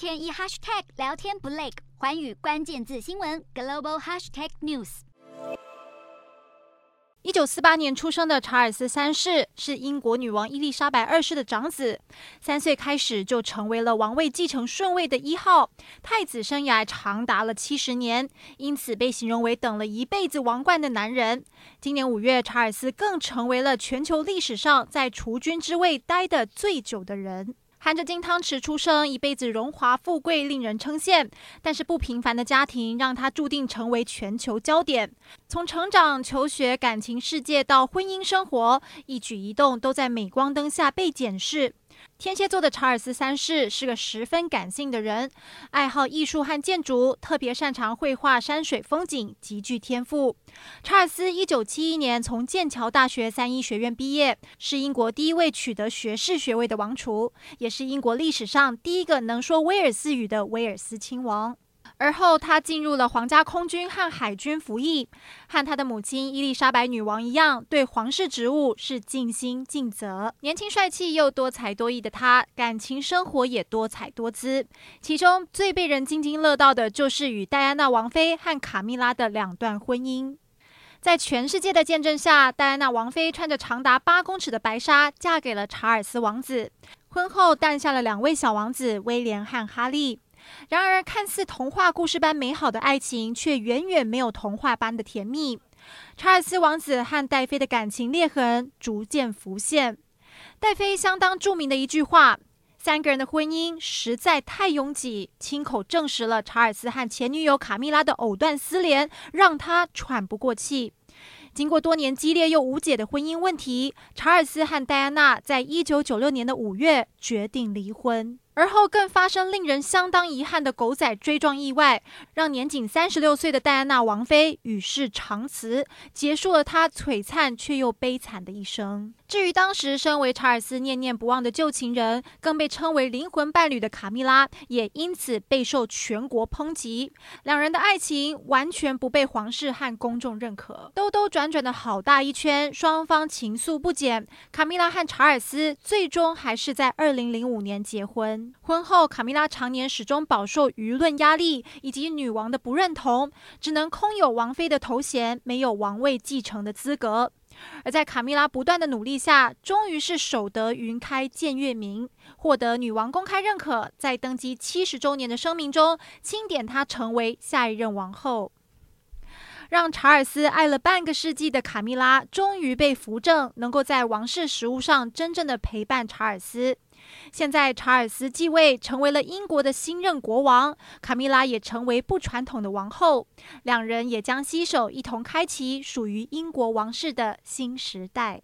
天一 hashtag 聊天不累，环宇关键字新闻 global hashtag news。一九四八年出生的查尔斯三世是英国女王伊丽莎白二世的长子，三岁开始就成为了王位继承顺位的一号，太子生涯长达了七十年，因此被形容为等了一辈子王冠的男人。今年五月，查尔斯更成为了全球历史上在储君之位待得最久的人。含着金汤匙出生，一辈子荣华富贵，令人称羡。但是不平凡的家庭让他注定成为全球焦点。从成长、求学、感情世界到婚姻生活，一举一动都在镁光灯下被检视。天蝎座的查尔斯三世是个十分感性的人，爱好艺术和建筑，特别擅长绘画山水风景，极具天赋。查尔斯一九七一年从剑桥大学三一学院毕业，是英国第一位取得学士学位的王储，也是英国历史上第一个能说威尔斯语的威尔斯亲王。而后，他进入了皇家空军和海军服役，和他的母亲伊丽莎白女王一样，对皇室职务是尽心尽责。年轻帅气又多才多艺的他，感情生活也多彩多姿。其中最被人津津乐道的就是与戴安娜王妃和卡蜜拉的两段婚姻。在全世界的见证下，戴安娜王妃穿着长达八公尺的白纱，嫁给了查尔斯王子。婚后诞下了两位小王子威廉和哈利。然而，看似童话故事般美好的爱情，却远远没有童话般的甜蜜。查尔斯王子和戴妃的感情裂痕逐渐浮现。戴妃相当著名的一句话：“三个人的婚姻实在太拥挤。”亲口证实了查尔斯和前女友卡蜜拉的藕断丝连，让他喘不过气。经过多年激烈又无解的婚姻问题，查尔斯和戴安娜在一九九六年的五月决定离婚。而后更发生令人相当遗憾的狗仔追撞意外，让年仅三十六岁的戴安娜王妃与世长辞，结束了她璀璨却又悲惨的一生。至于当时身为查尔斯念念不忘的旧情人，更被称为灵魂伴侣的卡蜜拉，也因此备受全国抨击。两人的爱情完全不被皇室和公众认可，兜兜转转的好大一圈，双方情愫不减。卡蜜拉和查尔斯最终还是在二零零五年结婚。婚后，卡蜜拉常年始终饱受舆论压力以及女王的不认同，只能空有王妃的头衔，没有王位继承的资格。而在卡蜜拉不断的努力下，终于是守得云开见月明，获得女王公开认可，在登基七十周年的声明中钦点她成为下一任王后。让查尔斯爱了半个世纪的卡蜜拉，终于被扶正，能够在王室事务上真正的陪伴查尔斯。现在查尔斯继位，成为了英国的新任国王，卡米拉也成为不传统的王后，两人也将携手一同开启属于英国王室的新时代。